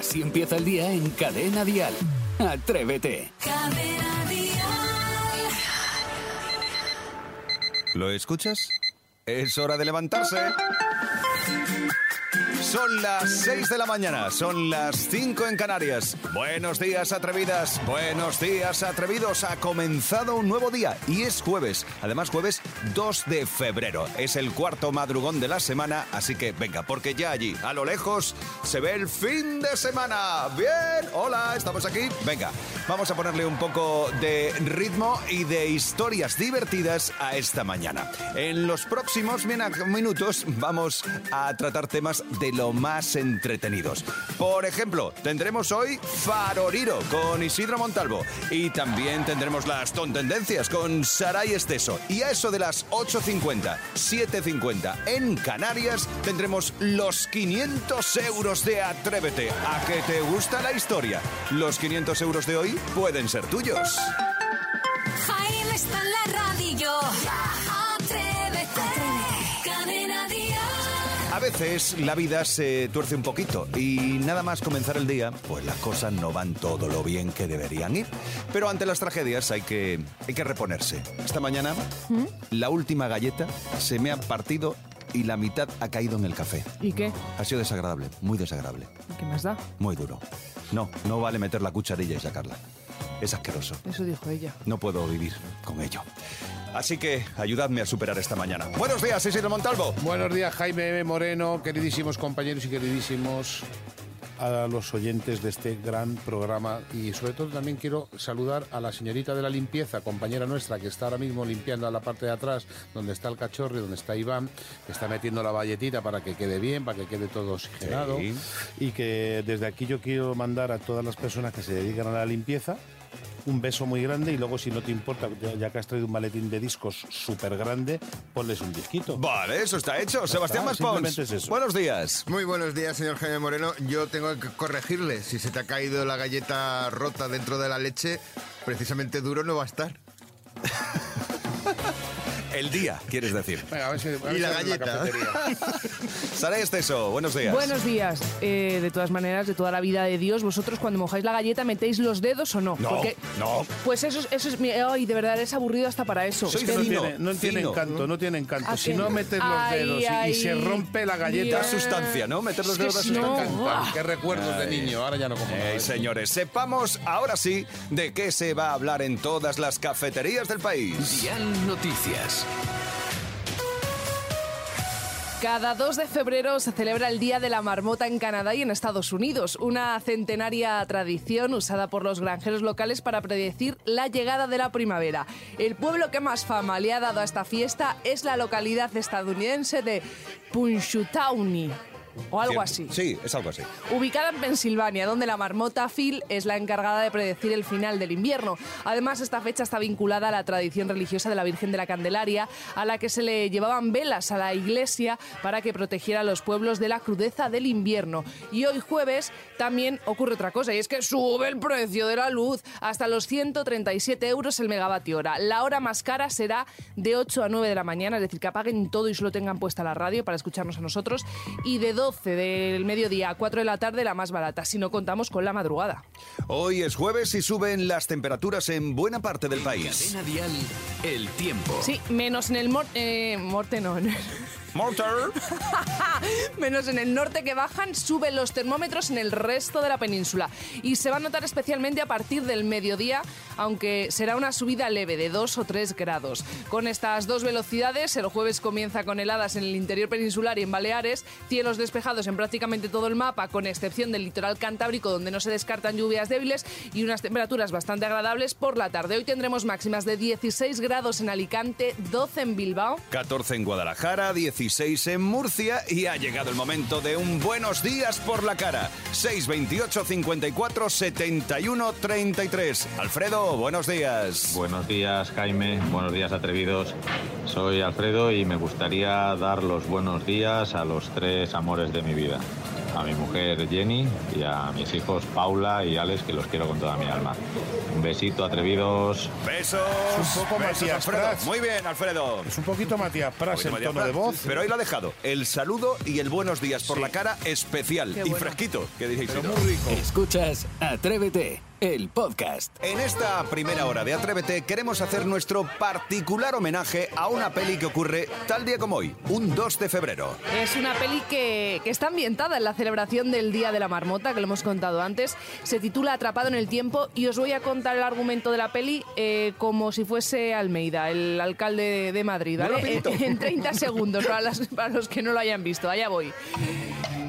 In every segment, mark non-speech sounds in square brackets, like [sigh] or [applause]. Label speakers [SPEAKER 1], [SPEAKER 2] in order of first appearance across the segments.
[SPEAKER 1] Así empieza el día en Cadena Dial. Atrévete.
[SPEAKER 2] ¿Lo escuchas? Es hora de levantarse. Son las 6 de la mañana, son las 5 en Canarias. Buenos días, atrevidas. Buenos días, atrevidos. Ha comenzado un nuevo día y es jueves. Además, jueves 2 de febrero. Es el cuarto madrugón de la semana, así que venga, porque ya allí, a lo lejos, se ve el fin de semana. Bien, hola, estamos aquí. Venga, vamos a ponerle un poco de ritmo y de historias divertidas a esta mañana. En los próximos minutos vamos a tratar temas de lo más entretenidos. Por ejemplo, tendremos hoy Faroriro con Isidro Montalvo y también tendremos las tontendencias con Saray Esteso. Y a eso de las 8.50, 7.50 en Canarias tendremos los 500 euros de Atrévete. ¿A que te gusta la historia? Los 500 euros de hoy pueden ser tuyos.
[SPEAKER 3] Está en la radio.
[SPEAKER 2] Veces la vida se tuerce un poquito y nada más comenzar el día, pues las cosas no van todo lo bien que deberían ir. Pero ante las tragedias hay que, hay que reponerse. Esta mañana, la última galleta se me ha partido y la mitad ha caído en el café.
[SPEAKER 4] ¿Y qué?
[SPEAKER 2] Ha sido desagradable, muy desagradable,
[SPEAKER 4] ¿Qué más da?
[SPEAKER 2] muy duro. No, no vale meter la cucharilla y sacarla. Es asqueroso.
[SPEAKER 4] Eso dijo ella.
[SPEAKER 2] No puedo vivir con ello. Así que ayudadme a superar esta mañana. Buenos días, Isidro Montalvo.
[SPEAKER 5] Buenos días, Jaime Moreno, queridísimos compañeros y queridísimos a los oyentes de este gran programa y sobre todo también quiero saludar a la señorita de la limpieza, compañera nuestra que está ahora mismo limpiando a la parte de atrás donde está el cachorro y donde está Iván, que está metiendo la valletita para que quede bien, para que quede todo oxigenado
[SPEAKER 2] Sí.
[SPEAKER 5] y que desde aquí yo quiero mandar a todas las personas que se dedican a la limpieza un beso muy grande y luego si no te importa, ya- que has traído un maletín de discos súper grande, ponles un disquito.
[SPEAKER 2] Vale, eso está hecho. Sebastián
[SPEAKER 5] está,
[SPEAKER 2] Maspons.
[SPEAKER 5] es eso.
[SPEAKER 2] Buenos días.
[SPEAKER 6] Muy buenos días, señor Jaime Moreno. Yo tengo que corregirle. Si se te ha caído la galleta rota dentro de la leche, precisamente duro no va a estar. [laughs]
[SPEAKER 2] El día, quieres decir.
[SPEAKER 5] Venga, a ver si, a ver
[SPEAKER 6] Y
[SPEAKER 5] si
[SPEAKER 6] la galleta. [laughs]
[SPEAKER 2] Sara Esteso, buenos días.
[SPEAKER 4] Buenos días. Eh, de todas maneras, de toda la vida de Dios, vosotros cuando mojáis la galleta, ¿metéis los dedos o no?
[SPEAKER 2] No,
[SPEAKER 4] Porque,
[SPEAKER 2] no.
[SPEAKER 4] Pues eso, es- eso es... mi- Ay, de verdad, es aburrido hasta para eso.
[SPEAKER 2] Soy
[SPEAKER 4] Es que-
[SPEAKER 5] no
[SPEAKER 2] fino,
[SPEAKER 5] tiene, no tiene encanto, no tiene encanto.
[SPEAKER 4] ¿A
[SPEAKER 5] Si no metes los
[SPEAKER 4] Ay,
[SPEAKER 5] dedos y- y,
[SPEAKER 4] ay,
[SPEAKER 5] se rompe la galleta,
[SPEAKER 2] Da sustancia, ¿no? Meter los dedos da
[SPEAKER 4] no-.
[SPEAKER 5] Qué recuerdos de niño, ahora ya no como.
[SPEAKER 2] Ey, señores, sepamos ahora sí de qué se va a hablar en todas las cafeterías del país.
[SPEAKER 1] Dial Noticias.
[SPEAKER 4] Cada 2 de febrero se celebra el Día de la Marmota en Canadá y en Estados Unidos, una centenaria tradición usada por los granjeros locales para predecir la llegada de la primavera. El pueblo que más fama le ha dado a esta fiesta es la localidad estadounidense de Punxsutawney o algo así.
[SPEAKER 2] Sí, es algo así.
[SPEAKER 4] Ubicada en Pensilvania, donde la marmota Phil es la encargada de predecir el final del invierno. Además, esta fecha está vinculada a la tradición religiosa de la Virgen de la Candelaria, a la que se le llevaban velas a la iglesia para que protegiera a los pueblos de la crudeza del invierno. Y hoy jueves también ocurre otra cosa, y es que sube el precio de la luz hasta los 137 euros el megavatio hora. La hora más cara será de 8 a 9 de la mañana, es decir, que apaguen todo y solo tengan puesta la radio para escucharnos a nosotros. Y de 12 del mediodía a 4 de la tarde la más barata, si no contamos con la madrugada.
[SPEAKER 2] Hoy es jueves y suben las temperaturas en buena parte del país.
[SPEAKER 1] Cadena Dial, el tiempo.
[SPEAKER 4] Sí, menos en el mor- eh, morte, no.
[SPEAKER 2] Mortar. [laughs]
[SPEAKER 4] Menos en el norte que bajan, suben los termómetros en el resto de la península. Y se va a notar especialmente a partir del mediodía, aunque será una subida leve de 2 o 3 grados. Con estas dos velocidades, el jueves comienza con heladas en el interior peninsular y en Baleares, cielos despejados en prácticamente todo el mapa, con excepción del litoral cantábrico, donde no se descartan lluvias débiles y unas temperaturas bastante agradables por la tarde. Hoy tendremos máximas de 16 grados en Alicante, 12 en Bilbao.
[SPEAKER 2] 14 en Guadalajara, 16 en Murcia y ha llegado el momento de un buenos días por la cara. 628 54 71 33. Alfredo, buenos días.
[SPEAKER 7] Buenos días, Jaime. Buenos días, atrevidos. Soy Alfredo y me gustaría dar los buenos días a los tres amores de mi vida. A mi mujer Jenny y a mis hijos Paula y Alex, que los quiero con toda mi alma. Un besito, atrevidos.
[SPEAKER 2] Besos.
[SPEAKER 5] Es un poco
[SPEAKER 2] besos,
[SPEAKER 5] Matías
[SPEAKER 2] Alfredo.
[SPEAKER 5] Prats.
[SPEAKER 2] Muy bien, Alfredo.
[SPEAKER 5] Es un poquito Matías Pras el
[SPEAKER 2] Matías
[SPEAKER 5] tono de
[SPEAKER 2] Prats,
[SPEAKER 5] voz.
[SPEAKER 2] Pero ahí lo ha dejado. El saludo y el buenos días por
[SPEAKER 5] Sí.
[SPEAKER 2] la cara especial
[SPEAKER 4] Qué
[SPEAKER 2] y
[SPEAKER 4] bueno.
[SPEAKER 2] fresquito. Que diréis,
[SPEAKER 5] Pero muy rico.
[SPEAKER 1] Escuchas Atrévete, el podcast.
[SPEAKER 2] En esta primera hora de Atrévete queremos hacer nuestro particular homenaje a una peli que ocurre tal día como hoy, un 2 de febrero.
[SPEAKER 4] Es una peli que, que está ambientada en la celebración del Día de la Marmota, que lo hemos contado antes. Se titula Atrapado en el Tiempo y os voy a contar el argumento de la peli eh, como si fuese Almeida, el alcalde de, Madrid, ¿vale? [laughs] En, en 30 segundos para, las- para los que no lo hayan visto. Allá voy.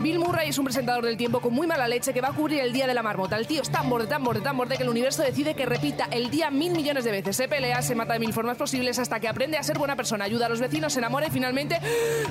[SPEAKER 4] Bill Murray es un presentador del tiempo con muy mala leche que va a cubrir el Día de la Marmota. El tío es tan borde, tan borde, tan borde que el universo decide que repita el día mil millones de veces. Se pelea, se mata de mil formas posibles hasta que aprende a ser buena persona, ayuda a los vecinos, se enamora y finalmente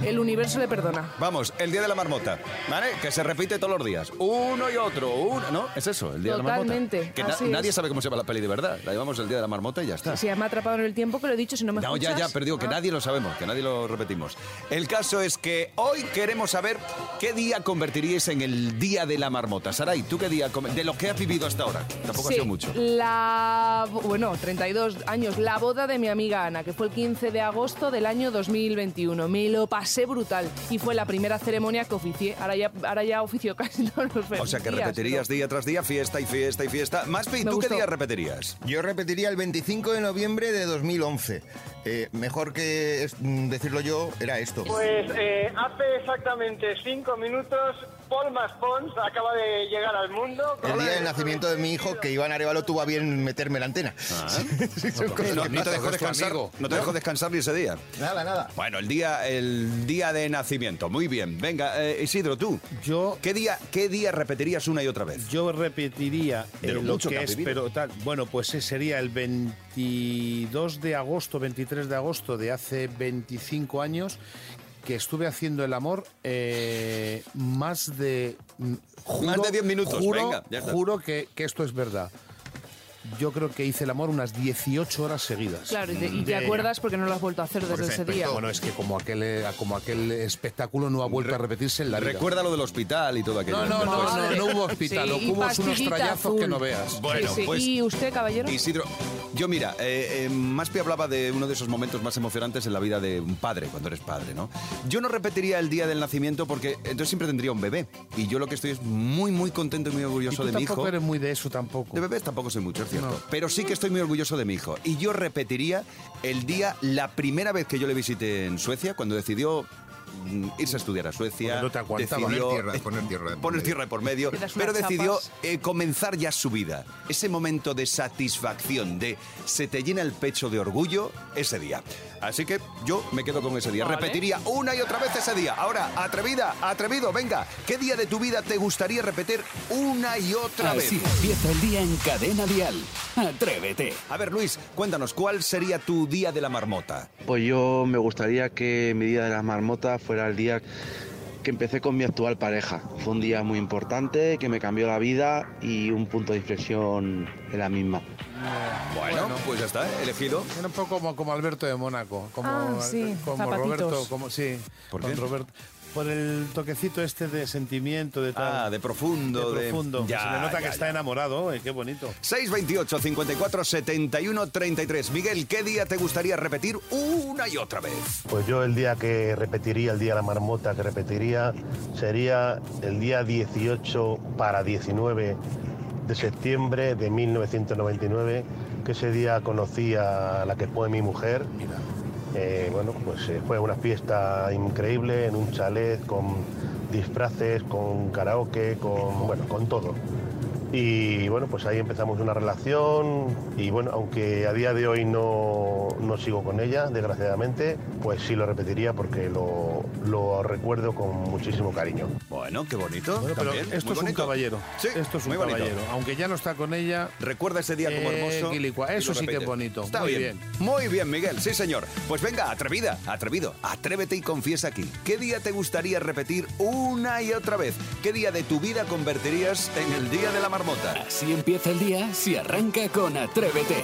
[SPEAKER 4] el universo le perdona.
[SPEAKER 2] Vamos, el día de la marmota, ¿vale? Que se repite todos los días. Uno y otro, uno. ¿No? Es eso, el día
[SPEAKER 4] Totalmente,
[SPEAKER 2] de la marmota. Que na-
[SPEAKER 4] así es.
[SPEAKER 2] nadie sabe cómo se llama la peli de verdad. La llamamos el día de la marmota y ya está.
[SPEAKER 4] Se llama Atrapado en el Tiempo, que lo he dicho, si no me
[SPEAKER 2] No,
[SPEAKER 4] escuchas...
[SPEAKER 2] ya, ya, pero digo que
[SPEAKER 4] Ah.
[SPEAKER 2] nadie lo sabemos, que nadie lo repetimos. El caso es que hoy queremos saber qué día convertiríais en el día de la marmota. Saray, ¿tú qué día? De lo que has vivido hasta ahora. Tampoco
[SPEAKER 4] Sí,
[SPEAKER 2] ha sido mucho.
[SPEAKER 4] La, bueno, 32 años, la boda de mi amiga Ana, que fue el 15 de agosto del año 2021. Me lo pasé brutal y fue la primera ceremonia que oficié. Ahora ya, ahora ya oficio casi todos los
[SPEAKER 2] O sea que
[SPEAKER 4] días,
[SPEAKER 2] repetirías
[SPEAKER 4] pero-
[SPEAKER 2] día tras día, fiesta y fiesta y fiesta. Maspi, ¿tú qué día repetirías?
[SPEAKER 6] Yo repetiría el 25 de noviembre de 2011. Eh, mejor que mm, decirlo yo, era esto.
[SPEAKER 8] Pues eh, hace exactamente cinco minutos, Paul Maspons acaba de llegar al mundo.
[SPEAKER 6] El día del nacimiento de mi hijo, que Iván Arevalo tuvo a bien meterme la antena. [laughs] Sí,
[SPEAKER 2] No, te dejó descansar, no te dejó descansar ni ese día.
[SPEAKER 6] Nada, nada.
[SPEAKER 2] Bueno, el día, el día de nacimiento. Muy bien. Venga, eh, Isidro, tú.
[SPEAKER 5] Yo
[SPEAKER 2] ¿Qué día, ¿Qué día repetirías una y otra vez?
[SPEAKER 5] Yo repetiría
[SPEAKER 2] De
[SPEAKER 5] eh,
[SPEAKER 2] lo
[SPEAKER 5] lo,
[SPEAKER 2] mucho que
[SPEAKER 5] que es,
[SPEAKER 2] vivido.
[SPEAKER 5] pero tal. Bueno, pues ese sería el 22 de agosto, 23 de agosto de hace 25 años que estuve haciendo el amor eh, más de mm, juro,
[SPEAKER 2] Más de 10 minutos,
[SPEAKER 5] Juro,
[SPEAKER 2] venga, ya está.
[SPEAKER 5] juro que, que esto es verdad. Yo creo que hice el amor unas 18 horas seguidas.
[SPEAKER 4] Claro, y te, y te acuerdas porque no lo has vuelto a hacer desde ese día.
[SPEAKER 5] Bueno, es que como aquel, eh, como aquel espectáculo no ha vuelto a repetirse en la vida.
[SPEAKER 2] Recuerda lo del hospital y todo aquello.
[SPEAKER 5] No, no, no, no, no hubo hospital,
[SPEAKER 4] Sí, y
[SPEAKER 5] hubo unos
[SPEAKER 4] pastillita
[SPEAKER 5] trayazos que
[SPEAKER 4] azul.
[SPEAKER 5] no veas.
[SPEAKER 2] Bueno,
[SPEAKER 4] Sí, sí.
[SPEAKER 2] pues-
[SPEAKER 4] ¿Y usted, caballero?
[SPEAKER 2] Isidro, yo mira, eh, eh, Maspi hablaba de uno de esos momentos más emocionantes en la vida de un padre, cuando eres padre, ¿no? Yo no repetiría el día del nacimiento porque entonces siempre tendría un bebé. Y yo lo que estoy es muy, muy contento y muy
[SPEAKER 5] Y
[SPEAKER 2] orgulloso
[SPEAKER 5] tú
[SPEAKER 2] de mi
[SPEAKER 5] tampoco
[SPEAKER 2] hijo.
[SPEAKER 5] eres muy de eso tampoco.
[SPEAKER 2] De bebés tampoco soy mucho, es cierto.
[SPEAKER 5] No.
[SPEAKER 2] Pero sí que estoy muy orgulloso de mi hijo. Y yo repetiría el día, la primera vez que yo le visité en Suecia, cuando decidió irse a estudiar a Suecia.
[SPEAKER 5] No te
[SPEAKER 2] decidió,
[SPEAKER 6] Poner tierra,
[SPEAKER 2] eh,
[SPEAKER 6] poner tierra de por
[SPEAKER 2] poner
[SPEAKER 6] medio.
[SPEAKER 2] tierra de por medio. Pero decidió eh, comenzar ya su vida. Ese momento de satisfacción, de se te llena el pecho de orgullo ese día. Así que yo me quedo con ese día.
[SPEAKER 4] Vale.
[SPEAKER 2] Repetiría una y otra vez ese día. Ahora, atrevida, atrevido, venga. ¿Qué día de tu vida te gustaría repetir una y otra vez?
[SPEAKER 1] Así empieza el día en Cadena Dial. Atrévete.
[SPEAKER 2] A ver, Luis, cuéntanos, ¿cuál sería tu día de la marmota?
[SPEAKER 9] Pues yo me gustaría que mi día de las marmotas fuera el día que empecé con mi actual pareja. Fue un día muy importante que me cambió la vida y un punto de inflexión en la misma.
[SPEAKER 2] Bueno, pues ya está, ¿eh? elegido.
[SPEAKER 5] Era un poco como, como Alberto de Mónaco, como,
[SPEAKER 4] Ah, sí,
[SPEAKER 5] como
[SPEAKER 4] zapatitos.
[SPEAKER 5] Roberto, como sí,
[SPEAKER 2] ¿Por
[SPEAKER 5] con
[SPEAKER 2] qué?
[SPEAKER 5] Roberto. Por el toquecito este de sentimiento, de tal.
[SPEAKER 2] Ah, de profundo.
[SPEAKER 5] de profundo.
[SPEAKER 2] Ya,
[SPEAKER 5] se le nota
[SPEAKER 2] ya,
[SPEAKER 5] que
[SPEAKER 2] ya.
[SPEAKER 5] está enamorado, eh, qué bonito.
[SPEAKER 2] 628 54 71 33. Miguel, ¿qué día te gustaría repetir una y otra vez?
[SPEAKER 10] Pues yo el día que repetiría, el día de la marmota que repetiría, sería el día 18 para 19 de septiembre de 1999, que ese día conocí a la que fue mi mujer. Eh, bueno, pues eh, fue una fiesta increíble en un chalet con disfraces, con karaoke, con, bueno, con todo. Y bueno, pues ahí empezamos una relación y bueno, aunque a día de hoy no, no sigo con ella, desgraciadamente, pues sí lo repetiría porque lo, lo recuerdo con muchísimo cariño.
[SPEAKER 2] Bueno, qué bonito.
[SPEAKER 5] Bueno, pero
[SPEAKER 2] también,
[SPEAKER 5] esto
[SPEAKER 2] muy
[SPEAKER 5] es un caballero.
[SPEAKER 2] Sí,
[SPEAKER 5] esto es un caballero. Aunque ya no está con ella,
[SPEAKER 2] Recuerda ese día como
[SPEAKER 5] Eh,
[SPEAKER 2] hermoso.
[SPEAKER 5] Eso sí que es bonito.
[SPEAKER 2] Está
[SPEAKER 5] Muy
[SPEAKER 2] bien.
[SPEAKER 5] bien.
[SPEAKER 2] Muy bien, Miguel. Sí, señor. Pues venga, atrevida, atrevido. Atrévete y confiesa aquí. ¿Qué día te gustaría repetir una y otra vez? ¿Qué día de tu vida convertirías en el día de la marmota? marmota.
[SPEAKER 1] Así empieza el día si arranca con Atrévete.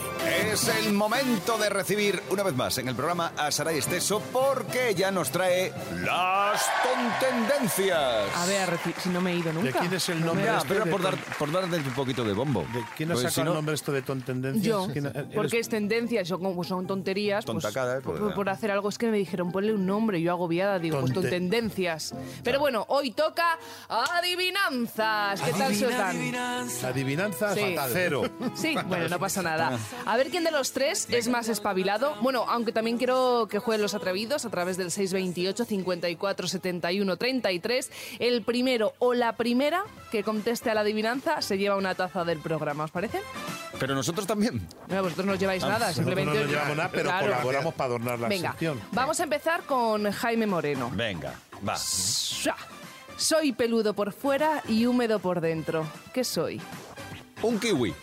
[SPEAKER 2] Es el momento de recibir una vez más en el programa a Saray Esteso porque ella nos trae las tontendencias.
[SPEAKER 4] A ver, si no me he ido nunca.
[SPEAKER 5] ¿De quién es el
[SPEAKER 4] No
[SPEAKER 5] nombre?
[SPEAKER 2] Ya,
[SPEAKER 5] este
[SPEAKER 2] pero
[SPEAKER 5] de
[SPEAKER 2] por, dar, por darte un poquito de bombo.
[SPEAKER 5] ¿De quién ha
[SPEAKER 2] Pues
[SPEAKER 5] sacado
[SPEAKER 2] si no-
[SPEAKER 5] el nombre esto de tontendencias?
[SPEAKER 4] Yo,
[SPEAKER 5] ¿Quién- eres-
[SPEAKER 4] porque es tendencia, como son tonterías, pues,
[SPEAKER 2] Tontacadas, pues,
[SPEAKER 4] por, por hacer algo es que me dijeron ponle un nombre, yo agobiada digo, pues
[SPEAKER 5] Tonte-
[SPEAKER 4] tontendencias. Pero bueno, hoy toca adivinanzas. ¿Qué tal se dan?
[SPEAKER 5] Adivinanzas
[SPEAKER 4] Sí.
[SPEAKER 5] fatal. cero.
[SPEAKER 4] Sí, bueno, no pasa nada. A ver quién de los tres es más espabilado. Bueno, aunque también quiero que jueguen los atrevidos a través del 628 54 71 33. El primero o la primera que conteste a la adivinanza se lleva una taza del programa, ¿os parece?
[SPEAKER 2] Pero nosotros también.
[SPEAKER 4] Mira, vosotros no os lleváis nada,
[SPEAKER 5] Nosotros
[SPEAKER 4] simplemente...
[SPEAKER 5] no nos llevamos nada, pero
[SPEAKER 4] Claro.
[SPEAKER 5] colaboramos para adornar la
[SPEAKER 4] Venga,
[SPEAKER 5] sección.
[SPEAKER 4] vamos a empezar con Jaime Moreno.
[SPEAKER 2] Venga, va.
[SPEAKER 4] Soy peludo por fuera y húmedo por dentro. ¿Qué soy?
[SPEAKER 2] Un kiwi.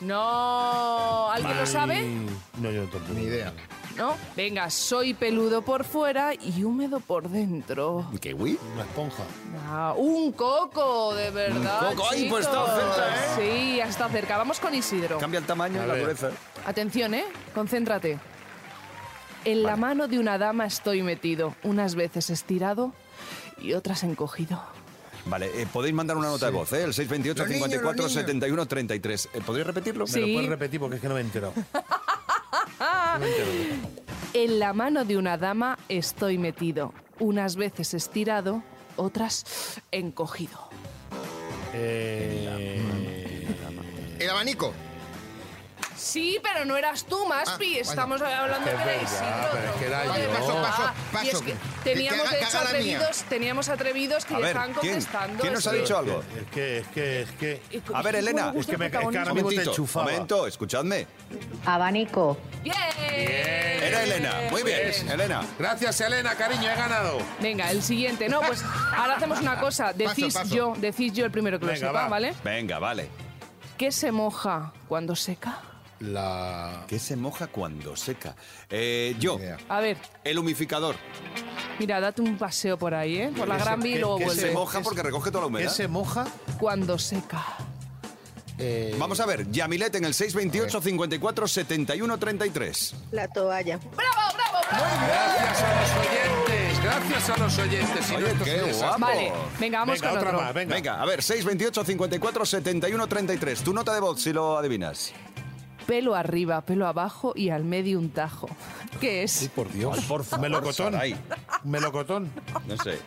[SPEAKER 4] No, ¿alguien lo sabe?
[SPEAKER 5] No, yo tampoco.
[SPEAKER 6] Ni idea.
[SPEAKER 4] ¿No? Venga, soy peludo por fuera y húmedo por dentro.
[SPEAKER 2] ¿Un kiwi?
[SPEAKER 5] Una esponja.
[SPEAKER 4] Ah, un coco, de verdad.
[SPEAKER 2] Un coco. Ay, pues está cerca, ¿eh?
[SPEAKER 4] Sí, está cerca. Vamos con Isidro.
[SPEAKER 2] Cambia el tamaño y la dureza.
[SPEAKER 4] Atención, ¿eh? Concéntrate. En la mano de una dama estoy metido, unas veces estirado y otras encogido.
[SPEAKER 2] Vale, eh, podéis mandar una nota de voz, ¿eh? El 628
[SPEAKER 6] Los niños,
[SPEAKER 2] 54
[SPEAKER 6] los niños.
[SPEAKER 2] 71 33. Eh, ¿Podríais repetirlo?
[SPEAKER 4] Sí.
[SPEAKER 5] ¿Me lo puedes repetir? Porque es que no me he enterado. [laughs]
[SPEAKER 4] En la mano de una dama estoy metido, unas veces estirado, otras encogido.
[SPEAKER 5] Eh,
[SPEAKER 6] El abanico.
[SPEAKER 4] Sí, pero no eras tú, Maspi.
[SPEAKER 6] Ah,
[SPEAKER 4] Estamos hablando
[SPEAKER 5] Es
[SPEAKER 4] de
[SPEAKER 5] verdad,
[SPEAKER 4] Isidro.
[SPEAKER 5] pero es que era
[SPEAKER 4] Joder.
[SPEAKER 5] yo.
[SPEAKER 6] Paso, paso, paso.
[SPEAKER 4] y es que teníamos,
[SPEAKER 6] que haga-
[SPEAKER 4] hecho, atrevidos, teníamos atrevidos que
[SPEAKER 2] A
[SPEAKER 4] ya
[SPEAKER 2] ver,
[SPEAKER 4] estaban
[SPEAKER 2] ¿quién?
[SPEAKER 4] contestando.
[SPEAKER 2] ¿Quién nos ha dicho algo?
[SPEAKER 5] Es que, es que, es que...
[SPEAKER 2] A ver, Elena,
[SPEAKER 4] ¿cómo me
[SPEAKER 5] es que me- es que ahora
[SPEAKER 4] protagonismo?
[SPEAKER 5] mismo te
[SPEAKER 2] Momentito,
[SPEAKER 5] enchufaba.
[SPEAKER 2] momento, escuchadme.
[SPEAKER 11] Abanico.
[SPEAKER 4] Bien.
[SPEAKER 2] Era Elena. Muy bien, Elena.
[SPEAKER 5] Gracias, Elena, cariño, he ganado.
[SPEAKER 4] Venga, el siguiente. No, pues ahora hacemos una cosa. Decís
[SPEAKER 6] paso.
[SPEAKER 4] yo, decís yo el primero que lo
[SPEAKER 5] Venga,
[SPEAKER 4] sepa,
[SPEAKER 5] va.
[SPEAKER 4] ¿vale?
[SPEAKER 2] Venga, vale.
[SPEAKER 4] ¿Qué se moja cuando seca?
[SPEAKER 5] La...
[SPEAKER 2] ¿Qué se moja cuando seca? Eh, yo,
[SPEAKER 6] Idea.
[SPEAKER 4] A ver,
[SPEAKER 2] el humificador.
[SPEAKER 4] mira, date un paseo por ahí, ¿eh? Por la
[SPEAKER 5] ¿Qué
[SPEAKER 4] Gran Vía y
[SPEAKER 5] qué-
[SPEAKER 4] luego
[SPEAKER 5] qué
[SPEAKER 2] Se
[SPEAKER 4] vuelve.
[SPEAKER 2] moja porque recoge toda la
[SPEAKER 5] ¿Qué
[SPEAKER 2] humedad.
[SPEAKER 5] se moja?
[SPEAKER 4] Cuando seca.
[SPEAKER 5] Eh,
[SPEAKER 2] Vamos a ver, Yamilet en el 628 54 71 33.
[SPEAKER 11] La toalla.
[SPEAKER 4] ¡Bravo, bravo, bravo!
[SPEAKER 5] Gracias a los oyentes, gracias a los oyentes.
[SPEAKER 2] Oye, qué guapo.
[SPEAKER 4] Vale, venga, vamos
[SPEAKER 5] Venga,
[SPEAKER 4] con
[SPEAKER 5] otra
[SPEAKER 4] otro.
[SPEAKER 5] más, venga.
[SPEAKER 2] Venga, a ver, 628 54 71 33. Tu nota de voz si lo adivinas.
[SPEAKER 4] Pelo arriba, pelo abajo y al medio un tajo. ¿Qué es?
[SPEAKER 5] Ay, por Dios.
[SPEAKER 2] Ay, por favor,
[SPEAKER 5] Melocotón.
[SPEAKER 2] Saray.
[SPEAKER 5] Melocotón.
[SPEAKER 2] No sé.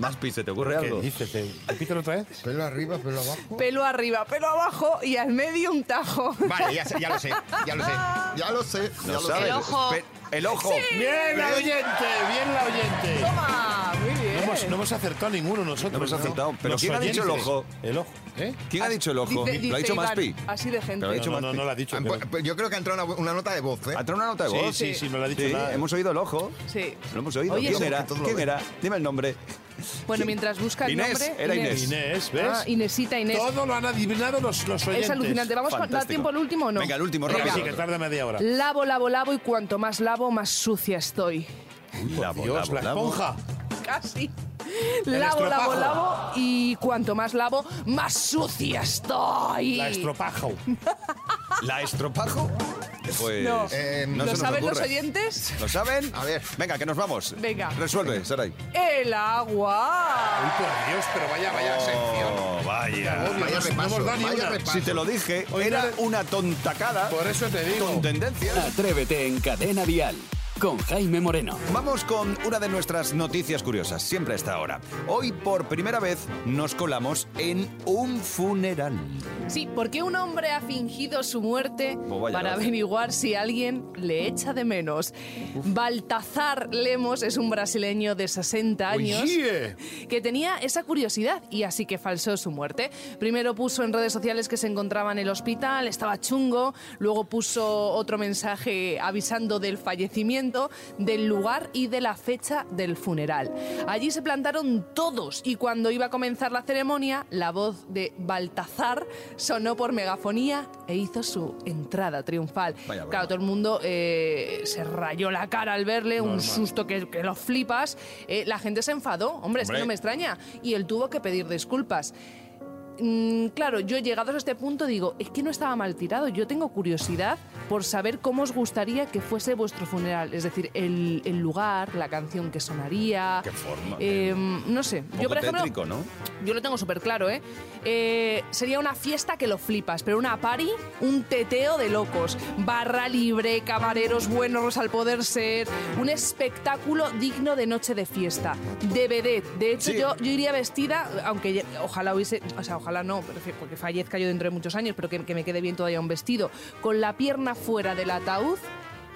[SPEAKER 2] Más pi, ¿se te ocurre
[SPEAKER 5] ¿Qué
[SPEAKER 2] algo?
[SPEAKER 5] dices? ¿Te- ¿Repítelo otra vez?
[SPEAKER 6] Pelo arriba, pelo abajo.
[SPEAKER 4] Pelo arriba, pelo abajo y al medio un tajo.
[SPEAKER 6] Vale, ya, sé, ya lo sé, ya lo sé. [laughs] Ya lo sé, ya
[SPEAKER 2] No
[SPEAKER 6] lo
[SPEAKER 2] sabes.
[SPEAKER 6] sé.
[SPEAKER 4] El ojo.
[SPEAKER 2] Pe- El ojo.
[SPEAKER 5] Bien, la oyente, bien la oyente.
[SPEAKER 4] Toma,
[SPEAKER 5] hemos, no hemos acertado ninguno nosotros.
[SPEAKER 2] No hemos acertado. Pero
[SPEAKER 5] Los
[SPEAKER 2] ¿quién ha dicho el
[SPEAKER 5] oyentes.
[SPEAKER 2] ojo?
[SPEAKER 5] El ojo. ¿Eh?
[SPEAKER 2] ¿Quién ha dicho el ojo?
[SPEAKER 4] Dice-
[SPEAKER 2] ¿Lo ha dicho
[SPEAKER 4] Iván,
[SPEAKER 2] Maspi?
[SPEAKER 4] Así de gente.
[SPEAKER 2] Pero ha dicho
[SPEAKER 5] No, no, no,
[SPEAKER 2] Maspi.
[SPEAKER 5] no lo ha dicho.
[SPEAKER 6] Ah,
[SPEAKER 5] creo.
[SPEAKER 6] pues- pues yo creo que ha entrado una, una nota de voz, ¿eh?
[SPEAKER 2] ¿Ha entrado una nota de
[SPEAKER 5] Sí,
[SPEAKER 2] voz?
[SPEAKER 5] sí, sí, no lo ha dicho
[SPEAKER 2] Sí,
[SPEAKER 5] nada.
[SPEAKER 2] hemos oído el ojo.
[SPEAKER 4] Sí.
[SPEAKER 2] Lo hemos oído.
[SPEAKER 4] Oye,
[SPEAKER 2] ¿Quién
[SPEAKER 4] sí.
[SPEAKER 2] era?
[SPEAKER 6] Lo
[SPEAKER 2] ¿Quién era? Dime el nombre.
[SPEAKER 4] Bueno, mientras busca el
[SPEAKER 2] Inés,
[SPEAKER 4] nombre.
[SPEAKER 2] era Inés.
[SPEAKER 5] Inés, ¿ves?
[SPEAKER 4] Ah, Inesita, Inés.
[SPEAKER 5] Todo lo han adivinado los, los oyentes.
[SPEAKER 4] Es alucinante. ¿Vamos con, ¿Da
[SPEAKER 2] Fantástico.
[SPEAKER 4] tiempo el último o no?
[SPEAKER 2] Venga, el último,
[SPEAKER 5] Venga,
[SPEAKER 2] rápido.
[SPEAKER 5] sí, que tarda media hora.
[SPEAKER 4] Lavo, lavo, lavo y cuanto más lavo, más sucia estoy.
[SPEAKER 2] Lavo,
[SPEAKER 5] Dios,
[SPEAKER 2] lavo,
[SPEAKER 5] la
[SPEAKER 2] lavo.
[SPEAKER 5] esponja. [laughs]
[SPEAKER 4] Casi. Lavo, lavo, lavo y cuanto más lavo, más sucia estoy.
[SPEAKER 5] La estropajo. [laughs]
[SPEAKER 2] ¿La estropajo? Pues
[SPEAKER 4] No.
[SPEAKER 6] Eh,
[SPEAKER 2] no
[SPEAKER 4] ¿Lo
[SPEAKER 2] se nos
[SPEAKER 4] saben los oyentes?
[SPEAKER 2] ¿Lo saben?
[SPEAKER 6] A ver.
[SPEAKER 2] Venga, que nos vamos.
[SPEAKER 4] Venga.
[SPEAKER 2] Resuelve, Saray.
[SPEAKER 4] El agua.
[SPEAKER 5] Uy, por Dios, pero vaya, vaya sección.
[SPEAKER 2] Oh, vaya.
[SPEAKER 5] Obvio,
[SPEAKER 6] Vaya
[SPEAKER 5] no, no
[SPEAKER 6] repaso,
[SPEAKER 5] ni
[SPEAKER 6] vaya
[SPEAKER 5] una.
[SPEAKER 6] repaso.
[SPEAKER 2] Si te lo dije,
[SPEAKER 5] Hoy
[SPEAKER 2] era
[SPEAKER 5] no-
[SPEAKER 2] una tontacada
[SPEAKER 5] Por eso te digo.
[SPEAKER 2] con tendencias.
[SPEAKER 1] Atrévete en Cadena Dial con Jaime Moreno.
[SPEAKER 2] Vamos con una de nuestras noticias curiosas, siempre a esta hora. Hoy, por primera vez, nos colamos en un funeral.
[SPEAKER 4] Sí, porque un hombre ha fingido su muerte
[SPEAKER 2] Oh,
[SPEAKER 4] para
[SPEAKER 2] gracia.
[SPEAKER 4] averiguar si alguien le echa de menos. Baltazar Lemos es un brasileño de 60 años
[SPEAKER 5] Oye.
[SPEAKER 4] que tenía esa curiosidad y así que falsó su muerte. Primero puso en redes sociales que se encontraba en el hospital, estaba chungo, luego puso otro mensaje avisando del fallecimiento, del lugar y de la fecha del funeral. Allí se plantaron todos y cuando iba a comenzar la ceremonia, la voz de Baltazar sonó por megafonía e hizo su entrada triunfal.
[SPEAKER 2] Vaya
[SPEAKER 4] claro, todo el mundo eh, se rayó la cara al verle, un susto que, que lo flipas. Eh, la gente se enfadó, hombre, es que
[SPEAKER 2] Hombre.
[SPEAKER 4] no me extraña. Y él tuvo que pedir disculpas. Mm, claro, yo llegados a este punto digo, es que no estaba mal tirado. Yo tengo curiosidad por saber cómo os gustaría que fuese vuestro funeral. Es decir, el, el lugar, la canción que sonaría.
[SPEAKER 2] Qué forma.
[SPEAKER 4] eh, no sé. Yo, por ejemplo,
[SPEAKER 2] tétrico, ¿no?
[SPEAKER 4] yo lo tengo súper claro, ¿eh? Eh, Sería una fiesta que lo flipas, pero una party, un teteo de locos. Barra libre, camareros buenos al poder ser. Un espectáculo digno de noche de fiesta. De vedette. De hecho,
[SPEAKER 2] Sí.
[SPEAKER 4] yo, yo iría vestida, aunque ojalá hubiese. O sea, ojalá no, prefi- porque fallezca yo dentro de muchos años, pero que, que me quede bien todavía un vestido. Con la pierna fuera del ataúd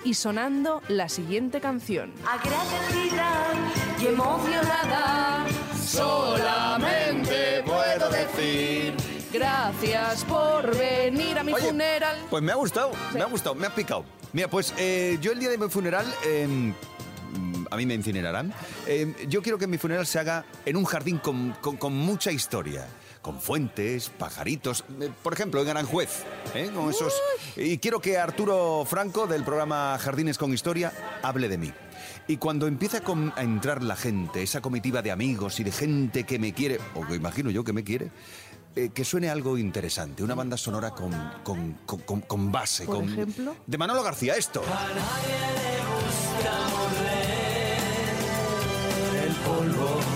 [SPEAKER 4] y sonando la siguiente canción.
[SPEAKER 3] Agradecida y emocionada, solamente puedo decir.
[SPEAKER 4] Gracias por venir a mi
[SPEAKER 2] Oye,
[SPEAKER 4] funeral.
[SPEAKER 2] Pues me ha gustado, me ha gustado, me ha picado. Mira, pues eh, yo el día de mi funeral, eh, mm, a mí me incinerarán, eh, yo quiero que mi funeral se haga en un jardín con, con- con mucha historia. Con fuentes, pajaritos, eh, por ejemplo, en Aranjuez, ¿eh? con esos... Y quiero que Arturo Franco, del programa Jardines con Historia, hable de mí. Y cuando empieza a, a entrar la gente, esa comitiva de amigos y de gente que me quiere, o que imagino yo que me quiere, eh, que suene algo interesante, una banda sonora con, con- con- con- con base.
[SPEAKER 4] Por
[SPEAKER 2] con,
[SPEAKER 4] ejemplo.
[SPEAKER 2] De Manolo García, esto.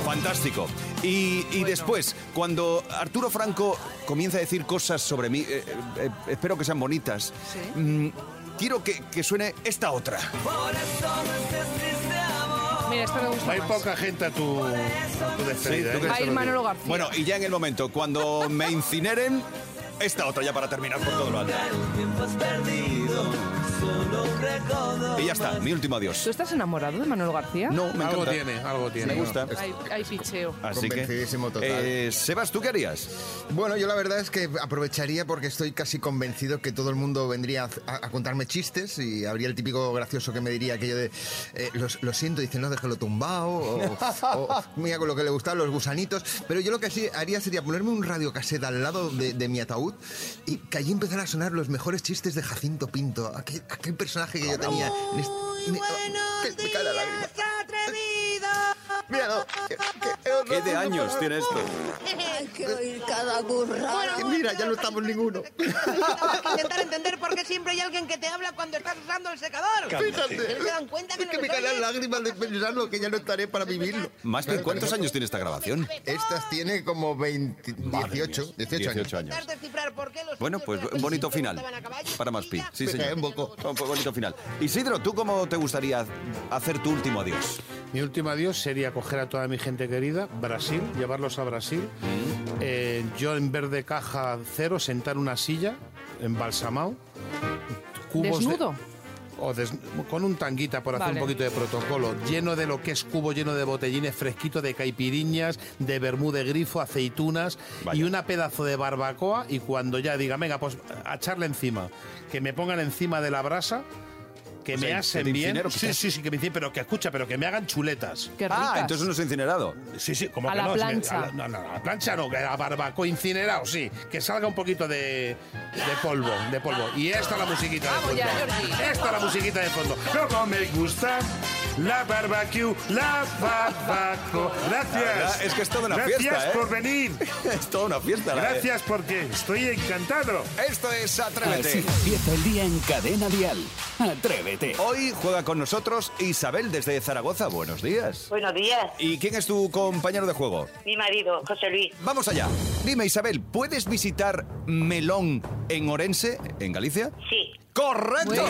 [SPEAKER 2] Fantástico. Y, y después, cuando Arturo Franco comienza a decir cosas sobre mí, eh, eh, espero que sean bonitas, mm, quiero que, que suene esta otra.
[SPEAKER 4] Mira, esta me gusta más.
[SPEAKER 5] poca gente a tu, a tu despedida.
[SPEAKER 2] ¿tú
[SPEAKER 5] ¿eh?
[SPEAKER 2] crees?
[SPEAKER 4] Va a ir Manolo García.
[SPEAKER 2] Bueno, y ya en el momento, cuando me incineren, esta otra ya para terminar por todo lo alto. Y ya está, mi último adiós.
[SPEAKER 4] ¿Tú estás enamorado de Manuel García?
[SPEAKER 2] No, me
[SPEAKER 5] Algo
[SPEAKER 2] encanta.
[SPEAKER 5] tiene, algo tiene.
[SPEAKER 2] Me gusta.
[SPEAKER 4] Hay, hay picheo.
[SPEAKER 2] Así que,
[SPEAKER 6] Convencidísimo total.
[SPEAKER 2] eh, Sebas, ¿tú qué harías?
[SPEAKER 6] Bueno, yo la verdad es que aprovecharía porque estoy casi convencido que todo el mundo vendría a, a contarme chistes y habría el típico gracioso que me diría aquello de eh, los- lo siento, dice no, déjalo tumbado o, o, [laughs] mira con lo que le gustaban los gusanitos. Pero yo lo que sí haría sería ponerme un radiocasete al lado de, de mi ataúd y que allí empezara a sonar los mejores chistes de Jacinto Pinto, aquel, aquel personaje que yo tenía. en este- en- me cae la lágrima. Míralo, que- que-
[SPEAKER 2] ¿Qué de años tiene esto?
[SPEAKER 11] Hay que oír cada burrada.
[SPEAKER 6] que mira, ya no estamos ninguno. [laughs]
[SPEAKER 12] intentar entender por qué siempre hay alguien que te habla cuando estás usando el secador.
[SPEAKER 6] Fíjate.
[SPEAKER 12] ¿No se dan cuenta que
[SPEAKER 6] Es
[SPEAKER 12] no
[SPEAKER 6] que me caen las lágrimas de pensarlo, que ya no estaré para vivirlo.
[SPEAKER 2] Más bien, ¿cuántos años tiene esta grabación?
[SPEAKER 6] Estas tiene como 20, 18, 18 años.
[SPEAKER 2] 18 años.
[SPEAKER 12] Los
[SPEAKER 2] Bueno, pues bonito final. Para más pi. Sí, señor.
[SPEAKER 6] un poco.
[SPEAKER 2] Un bonito final. Isidro, ¿tú cómo te gustaría hacer tu último adiós?
[SPEAKER 5] Mi último adiós sería coger a toda mi gente querida, Brasil, llevarlos a Brasil. Eh, yo en vez de caja cero, sentar una silla, embalsamado. cubos de-
[SPEAKER 4] ¿Desnudo?
[SPEAKER 5] o des- con un tanguita por hacer
[SPEAKER 4] Vale.
[SPEAKER 5] un poquito de protocolo, lleno de lo que es cubo, lleno de botellines fresquito, de caipiriñas, de vermú de grifo, aceitunas y una pedazo de barbacoa y cuando ya diga, venga, pues a echarle encima, que me pongan encima de la brasa, que
[SPEAKER 2] O
[SPEAKER 5] me
[SPEAKER 2] sea, que
[SPEAKER 5] asen
[SPEAKER 2] te
[SPEAKER 5] bien.
[SPEAKER 2] incinero,
[SPEAKER 5] Sí, sí, sí, que me incinen, pero que escucha, pero que me hagan chuletas.
[SPEAKER 4] Qué ricas.
[SPEAKER 2] Ah, entonces no es incinerado.
[SPEAKER 5] Sí, sí, como
[SPEAKER 4] A
[SPEAKER 5] que
[SPEAKER 4] la
[SPEAKER 5] no.
[SPEAKER 4] plancha.
[SPEAKER 5] a la- no, no, a la plancha no, que a barbacoa incinerado, sí. Que salga un poquito de, de polvo, de polvo. Y esta es la musiquita de
[SPEAKER 4] Vamos
[SPEAKER 5] fondo.
[SPEAKER 4] ya.
[SPEAKER 5] Esta es la musiquita de fondo. Como me gusta la barbecue, la barbacoa.
[SPEAKER 2] La
[SPEAKER 5] Gracias.
[SPEAKER 2] verdad es que es toda una
[SPEAKER 5] Gracias
[SPEAKER 2] fiesta, ¿eh?
[SPEAKER 5] por venir. [laughs]
[SPEAKER 2] es toda una fiesta. la-
[SPEAKER 5] Gracias porque estoy encantado.
[SPEAKER 2] Esto es
[SPEAKER 1] Así
[SPEAKER 2] Atrévete.
[SPEAKER 1] empieza el día en Cadena Dial. Atrévete.
[SPEAKER 2] Hoy juega con nosotros Isabel desde Zaragoza. Buenos días.
[SPEAKER 13] Buenos días,
[SPEAKER 2] ¿Y quién es tu compañero de juego?
[SPEAKER 13] mi marido, José Luis.
[SPEAKER 2] Vamos allá. Dime, Isabel, ¿puedes visitar Melón en Orense, en Galicia?
[SPEAKER 13] Sí,
[SPEAKER 2] ¡Correcto!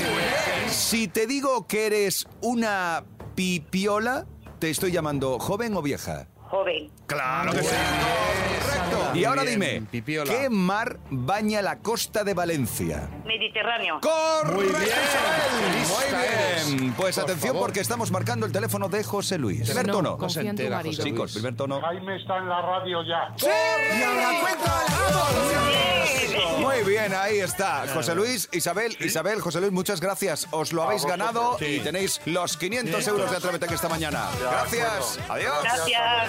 [SPEAKER 2] Si te digo que eres una pipiola, ¿te estoy llamando joven o vieja?
[SPEAKER 13] joven.
[SPEAKER 2] ¡Claro que sí! Y ahora
[SPEAKER 5] bien,
[SPEAKER 2] dime,
[SPEAKER 5] pipiola.
[SPEAKER 2] ¿qué mar baña la costa de Valencia?
[SPEAKER 13] Mediterráneo.
[SPEAKER 2] ¡Correcto!
[SPEAKER 5] Muy bien.
[SPEAKER 2] Muy bien. Pues
[SPEAKER 5] Por
[SPEAKER 2] atención
[SPEAKER 5] favor.
[SPEAKER 2] porque estamos marcando el teléfono de José Luis. Primer
[SPEAKER 4] No,
[SPEAKER 2] tono.
[SPEAKER 4] en tu
[SPEAKER 5] entera. José Luis.
[SPEAKER 2] Chicos, primer tono.
[SPEAKER 14] Jaime está en la radio ya.
[SPEAKER 2] Muy bien, ahí está. José Luis, Isabel, Isabel, José Luis, muchas gracias. Os lo habéis ganado
[SPEAKER 5] Sí.
[SPEAKER 2] y tenéis los 500 euros de Atrévete que esta mañana. Gracias. Adiós.
[SPEAKER 13] Gracias.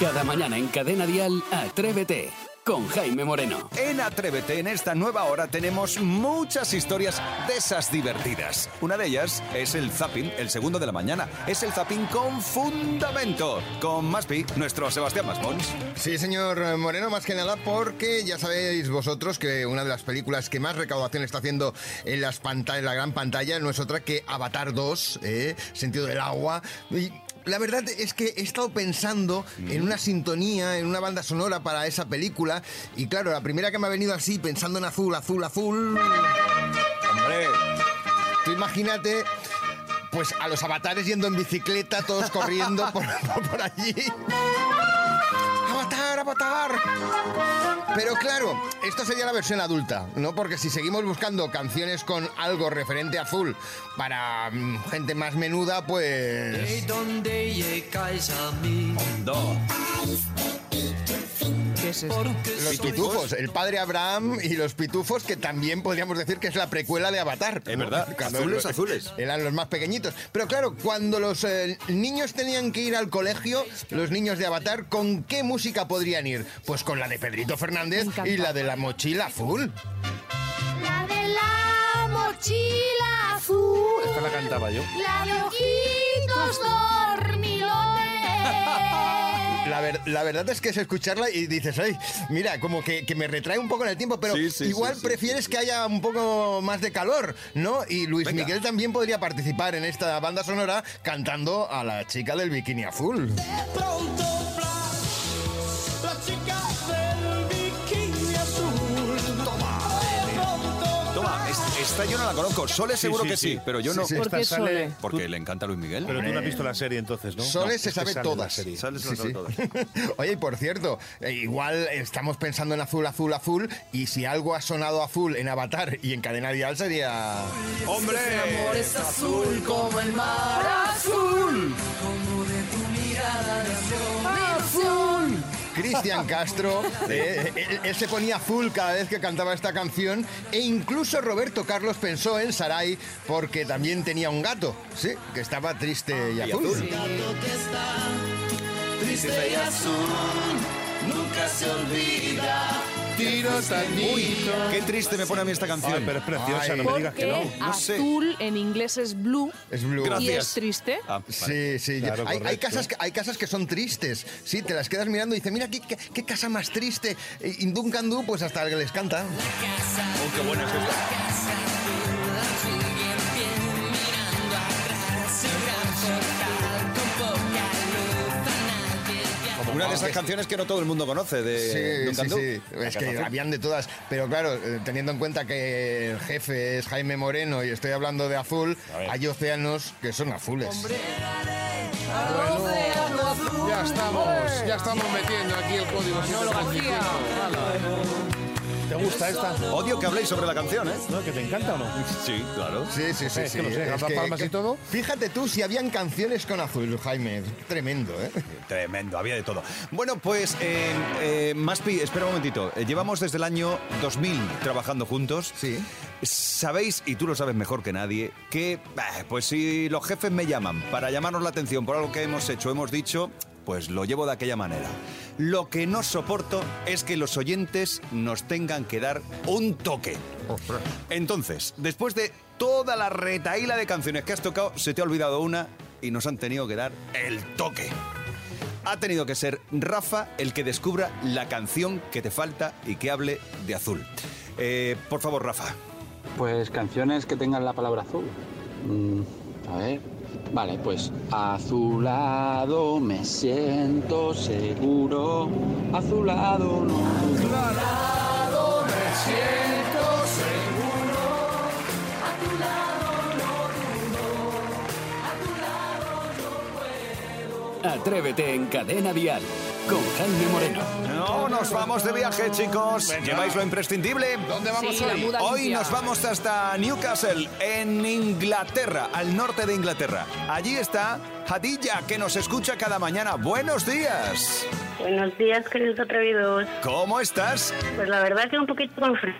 [SPEAKER 1] Cada mañana en Cadena Dial. Atrévete. con Jaime Moreno.
[SPEAKER 2] En Atrévete, en esta nueva hora, tenemos muchas historias de esas divertidas. Una de ellas es el zapping, el segundo de la mañana. Es el zapping con fundamento. Con Maspi, nuestro Sebastián Maspons.
[SPEAKER 6] Sí, señor Moreno, más que nada porque ya sabéis vosotros que una de las películas que más recaudación está haciendo en las pantallas, en la gran pantalla, no es otra que Avatar 2, ¿eh? Sentido del agua. Y la verdad es que he estado pensando en una sintonía, en una banda sonora para esa película. Y claro, la primera que me ha venido así, pensando en azul, azul, azul. Hombre, tú imagínate. Pues a los avatares yendo en bicicleta, todos corriendo por, [laughs] por allí. ¡Avatar, avatar! Pero claro, esto sería la versión adulta, ¿no? Porque si seguimos buscando canciones con algo referente a azul para mm, gente más menuda, pues...
[SPEAKER 3] ¿Dónde llegáis a mí?
[SPEAKER 4] ¿Qué es esto?
[SPEAKER 6] Los pitufos, el padre Abraham y los pitufos, que también podríamos decir que es la precuela de Avatar.
[SPEAKER 2] Es verdad, azules, azules.
[SPEAKER 6] Eran los más pequeñitos. Pero claro, cuando los eh, niños tenían que ir al colegio, los niños de Avatar, ¿con qué música podrían ir? Pues con la de Pedrito Fernández y la de la mochila azul.
[SPEAKER 15] La de la mochila azul.
[SPEAKER 5] Esta la cantaba yo.
[SPEAKER 15] La de ojitos dormilones.
[SPEAKER 6] La, ver- la verdad es que es escucharla y dices, ay, mira, como que, que me retrae un poco en el tiempo, pero
[SPEAKER 2] Sí, sí,
[SPEAKER 6] igual
[SPEAKER 2] sí, sí.
[SPEAKER 6] prefieres que haya un poco más de calor, ¿no? Y Luis
[SPEAKER 2] Venga.
[SPEAKER 6] Miguel también podría participar en esta banda sonora cantando a la chica del bikini azul.
[SPEAKER 3] Pronto
[SPEAKER 2] esta yo no la conozco. Sole seguro
[SPEAKER 5] sí,
[SPEAKER 2] que sí,
[SPEAKER 5] sí.
[SPEAKER 2] pero yo
[SPEAKER 5] Sí,
[SPEAKER 2] no.
[SPEAKER 5] sí, ¿Por qué sale- Sole?
[SPEAKER 2] Porque le encanta Luis Miguel.
[SPEAKER 5] Pero tú no has visto la serie entonces, ¿no?
[SPEAKER 6] Sole
[SPEAKER 5] No,
[SPEAKER 6] se
[SPEAKER 5] es que
[SPEAKER 6] sabe
[SPEAKER 5] sale en la
[SPEAKER 6] todas.
[SPEAKER 5] serie.
[SPEAKER 2] Sale, se
[SPEAKER 6] Sí,
[SPEAKER 2] lo sabe
[SPEAKER 6] sí.
[SPEAKER 2] todas. [laughs]
[SPEAKER 6] Oye, y por cierto, eh, igual estamos pensando en azul, azul, azul, y si algo ha sonado azul en Avatar y en Cadena Dial sería...
[SPEAKER 2] ¡Hombre!
[SPEAKER 3] amor es azul como el mar azul.
[SPEAKER 6] Cristian Castro, eh, él, él se ponía azul cada vez que cantaba esta canción e incluso Roberto Carlos pensó en Sarai porque también tenía un gato, sí, que estaba triste y,
[SPEAKER 2] Y
[SPEAKER 6] azul.
[SPEAKER 2] azul.
[SPEAKER 3] gato que está triste y azul. Nunca se olvida.
[SPEAKER 2] Qué triste me pone a mí esta canción.
[SPEAKER 5] Ay, pero es preciosa,
[SPEAKER 6] Ay.
[SPEAKER 5] no me digas que no.
[SPEAKER 2] no sé.
[SPEAKER 4] azul en inglés es blue
[SPEAKER 6] Es blue.
[SPEAKER 4] y
[SPEAKER 2] Gracias.
[SPEAKER 4] es triste.
[SPEAKER 2] Ah, vale.
[SPEAKER 6] Sí, sí.
[SPEAKER 5] Claro,
[SPEAKER 6] hay, hay casas, que- hay casas que son tristes. Sí, te las quedas mirando y dices, mira qué, qué- qué casa más triste. Y Duncan Du, pues hasta que les canta.
[SPEAKER 2] Oh, qué buena es esta. Una de esas canciones que no todo el mundo conoce de
[SPEAKER 6] Sí,
[SPEAKER 2] Duncan
[SPEAKER 6] sí. Es que habían de todas. Pero claro, eh, teniendo en cuenta que el jefe es Jaime Moreno y estoy hablando de azul, hay océanos que son azules.
[SPEAKER 5] Ya estamos, ya estamos metiendo aquí el código.
[SPEAKER 4] García.
[SPEAKER 5] ¿Te gusta esta?
[SPEAKER 2] Odio que habléis sobre la canción, ¿eh?
[SPEAKER 5] ¿No? ¿Que te encanta o no?
[SPEAKER 2] Sí, claro.
[SPEAKER 6] Sí, sí, sí.
[SPEAKER 5] Es
[SPEAKER 6] sí.
[SPEAKER 5] que lo sé,
[SPEAKER 6] Es
[SPEAKER 5] las palmas y todo.
[SPEAKER 6] Fíjate tú si habían canciones con azul, Jaime. Tremendo, ¿eh?
[SPEAKER 2] Tremendo, había de todo. Bueno, pues, eh, eh, Maspi, espera un momentito. Eh, llevamos desde el año 2000 trabajando juntos.
[SPEAKER 6] Sí.
[SPEAKER 2] Sabéis, y tú lo sabes mejor que nadie, que, pues si los jefes me llaman para llamarnos la atención por algo que hemos hecho, hemos dicho, pues lo llevo de aquella manera. Lo que no soporto es que los oyentes nos tengan que dar un toque. Entonces, después de toda la retaíla de canciones que has tocado, se te ha olvidado una y nos han tenido que dar el toque. Ha tenido que ser Rafa el que descubra la canción que te falta y que hable de azul. Eh, por favor, Rafa.
[SPEAKER 16] Pues canciones que tengan la palabra azul. Mm, a ver. Vale, pues azulado me siento seguro. Azulado no.
[SPEAKER 3] Azulado me siento seguro. A tu lado no dudo. A tu lado yo puedo.
[SPEAKER 1] Atrévete en Cadena Dial con Jaime Moreno.
[SPEAKER 2] No, nos vamos de viaje, chicos. ¿Lleváis lo imprescindible?
[SPEAKER 5] ¿Dónde vamos
[SPEAKER 4] Sí, la
[SPEAKER 5] hoy?
[SPEAKER 4] muda
[SPEAKER 2] Hoy
[SPEAKER 4] limpia.
[SPEAKER 2] nos vamos hasta Newcastle, en Inglaterra, al norte de Inglaterra. Allí está Hadilla, que nos escucha cada mañana. Buenos días.
[SPEAKER 13] Buenos días, queridos atrevidos.
[SPEAKER 2] ¿Cómo estás?
[SPEAKER 13] Pues la verdad que un poquito con frío.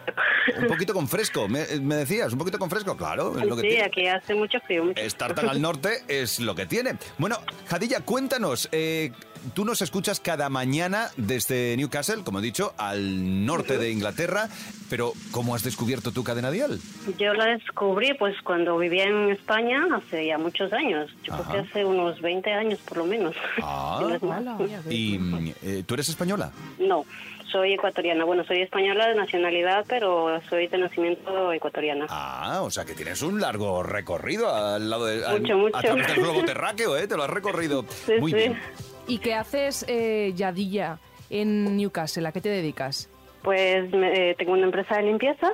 [SPEAKER 2] Un poquito con fresco, me, me decías, un poquito con fresco, claro, es lo que
[SPEAKER 13] Sí,
[SPEAKER 2] tiene.
[SPEAKER 13] aquí hace mucho frío. mucho
[SPEAKER 2] Estar tan al [laughs] norte es lo que tiene. Bueno, Jadilla, cuéntanos, eh, tú nos escuchas cada mañana desde Newcastle, como he dicho, al norte de Inglaterra, pero ¿cómo has descubierto tu cadena dial?
[SPEAKER 13] Yo la descubrí pues cuando vivía en España hace ya muchos años. Yo creo que hace unos 20 años por lo menos.
[SPEAKER 2] Ah. [laughs]
[SPEAKER 13] Si no es más.
[SPEAKER 2] ¿Y eh, tú eres española?
[SPEAKER 13] No, soy ecuatoriana. Bueno, soy española de nacionalidad, pero soy de nacimiento ecuatoriana.
[SPEAKER 2] Ah, o sea que tienes un largo recorrido al lado de, al-
[SPEAKER 13] Mucho, mucho.
[SPEAKER 2] a través del globo [laughs] terráqueo, ¿eh? Te lo has recorrido.
[SPEAKER 13] Sí,
[SPEAKER 2] Muy
[SPEAKER 13] sí.
[SPEAKER 2] bien.
[SPEAKER 4] ¿Y qué haces, eh, Yadilla, en Newcastle? ¿A qué te dedicas?
[SPEAKER 13] Pues me- eh, tengo una empresa de limpieza.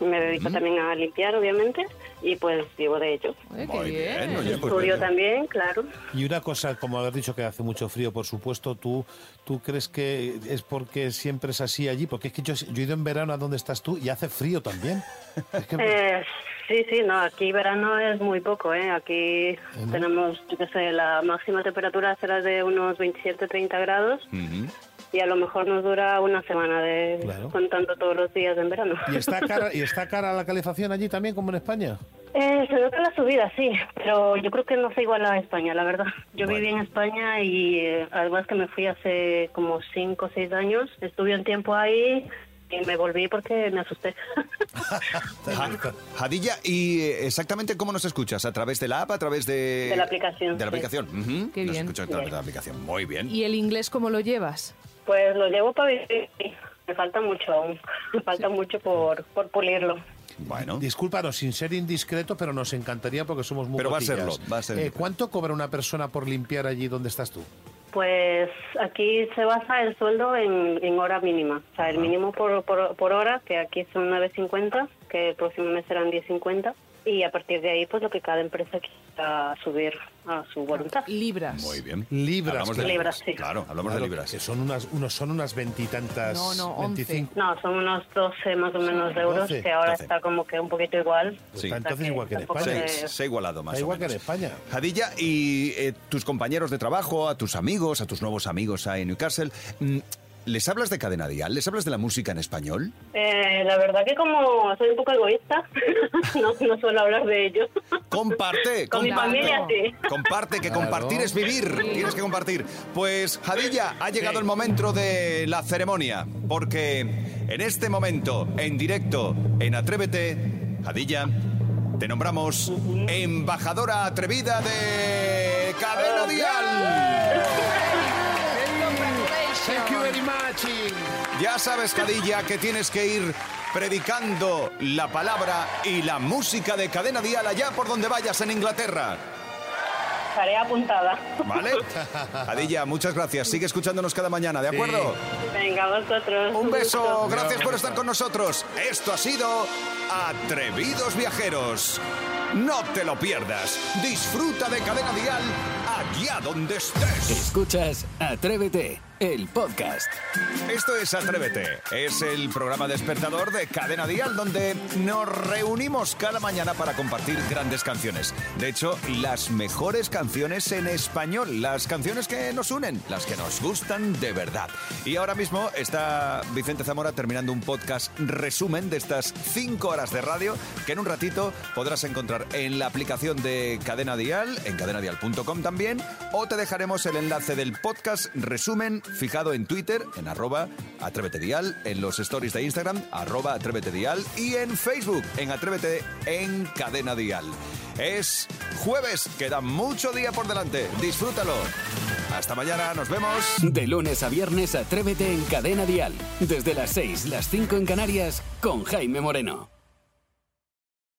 [SPEAKER 13] Me dedico también a limpiar, obviamente, y pues vivo de ello.
[SPEAKER 2] Muy bien, oye, pues
[SPEAKER 13] Estudio también, claro.
[SPEAKER 5] Y una cosa, como haber dicho que hace mucho frío, por supuesto, ¿tú, ¿tú crees que es porque siempre es así allí? Porque es que yo, yo he ido en verano a donde estás tú y hace frío también. Es que- [laughs]
[SPEAKER 13] Eh, sí, sí, no, aquí verano es muy poco, ¿eh? Aquí tenemos, yo qué sé, la máxima temperatura será de unos 27, 30 grados y a lo mejor nos dura una semana de
[SPEAKER 5] Claro.
[SPEAKER 13] contando todos los días en verano.
[SPEAKER 5] ¿Y está, [laughs] cara, ¿Y está cara la calefacción allí también, como en España?
[SPEAKER 13] Eh, se nota la subida, sí, pero yo creo que no se iguala a España, la verdad. Yo viví en España y eh, además que me fui hace como 5 o 6 años, estuve un tiempo ahí y me volví porque me asusté.
[SPEAKER 2] Ja- Jadilla, ¿y exactamente cómo nos escuchas? ¿A través de la app? ¿A través de...?
[SPEAKER 13] De la aplicación,
[SPEAKER 2] De la
[SPEAKER 13] sí.
[SPEAKER 2] aplicación. ujú.
[SPEAKER 4] Qué
[SPEAKER 2] Nos
[SPEAKER 4] bien.
[SPEAKER 2] escuchas a través de la aplicación. Muy bien.
[SPEAKER 4] ¿Y el inglés cómo lo llevas?
[SPEAKER 13] Pues lo llevo para vivir. sí. Me falta mucho aún. Me falta mucho por, por pulirlo.
[SPEAKER 2] Bueno.
[SPEAKER 5] Discúlpanos, sin ser indiscreto, pero nos encantaría porque somos muy
[SPEAKER 2] Pero va a serlo, va a ser.
[SPEAKER 5] Eh, ¿Cuánto cobra una persona por limpiar allí donde estás tú?
[SPEAKER 13] Pues aquí se basa el sueldo en, en hora mínima. O sea, el mínimo por, por, por hora, que aquí son 9.50, que el próximo mes serán 10.50. Y a partir de ahí, pues lo que cada empresa quiera subir a su voluntad.
[SPEAKER 4] Libras.
[SPEAKER 2] Muy bien.
[SPEAKER 5] Libras.
[SPEAKER 2] Hablamos de
[SPEAKER 5] claro.
[SPEAKER 13] Libras, sí.
[SPEAKER 2] Claro, hablamos
[SPEAKER 5] Claro,
[SPEAKER 2] de libras.
[SPEAKER 5] Que son unas, unos, son unas veintitantas.
[SPEAKER 4] No, no, once.
[SPEAKER 5] 25.
[SPEAKER 13] No, son unos 12 más o menos de euros,
[SPEAKER 5] 12,
[SPEAKER 13] que ahora
[SPEAKER 2] 12.
[SPEAKER 13] está como que un poquito igual.
[SPEAKER 2] Sí.
[SPEAKER 5] Está entonces igual que en España.
[SPEAKER 13] se-
[SPEAKER 2] Se, se ha igualado más
[SPEAKER 5] Da
[SPEAKER 2] o
[SPEAKER 5] igual que en
[SPEAKER 2] menos.
[SPEAKER 5] España.
[SPEAKER 2] Jadilla, y eh, tus compañeros de trabajo, a tus amigos, a tus nuevos amigos ahí en Newcastle, mm, ¿les hablas de cadena dial? ¿Les hablas de la música en español?
[SPEAKER 13] Eh, la verdad que como soy un poco egoísta, [laughs] no, no suelo hablar de ello.
[SPEAKER 2] Comparte,
[SPEAKER 13] Con mi
[SPEAKER 2] comparte.
[SPEAKER 13] familia, sí.
[SPEAKER 2] Comparte, que
[SPEAKER 5] Claro.
[SPEAKER 2] compartir es vivir. Tienes que compartir. Pues, Jadilla, ha llegado el momento de la ceremonia. Porque en este momento, en directo, en Atrévete, Jadilla, te nombramos embajadora atrevida de Cadena Dial.
[SPEAKER 5] Very much.
[SPEAKER 2] Ya sabes, Cadilla, que tienes que ir predicando la palabra y la música de Cadena Dial allá por donde vayas en Inglaterra.
[SPEAKER 13] Estaré apuntada.
[SPEAKER 2] ¿Vale? [laughs] Cadilla, muchas gracias. Sigue escuchándonos cada mañana, ¿de acuerdo?
[SPEAKER 13] Venga, vosotros.
[SPEAKER 2] Un beso,
[SPEAKER 13] gusto.
[SPEAKER 2] gracias por estar con nosotros. Esto ha sido Atrevidos Viajeros. No te lo pierdas. Disfruta de Cadena Dial allá donde estés.
[SPEAKER 1] Escuchas Atrévete, el podcast.
[SPEAKER 2] Esto es Atrévete. Es el programa despertador de Cadena Dial donde nos reunimos cada mañana para compartir grandes canciones. De hecho, las mejores canciones en español, las canciones que nos unen, las que nos gustan de verdad. Y ahora mismo está Vicente Zamora terminando un podcast resumen de estas cinco horas de radio que en un ratito podrás encontrar en la aplicación de Cadena Dial, en cadenadial.com también, o te dejaremos el enlace del podcast resumen fijado en Twitter, en arroba Atrévete Dial, en los stories de Instagram, arroba Atrévete Dial, y en Facebook, en Atrévete en Cadena Dial. Es jueves, queda mucho día por delante, disfrútalo. Hasta mañana, nos vemos.
[SPEAKER 1] De lunes a viernes, Atrévete en Cadena Dial. Desde las 6, las 5 en Canarias, con Jaime Moreno.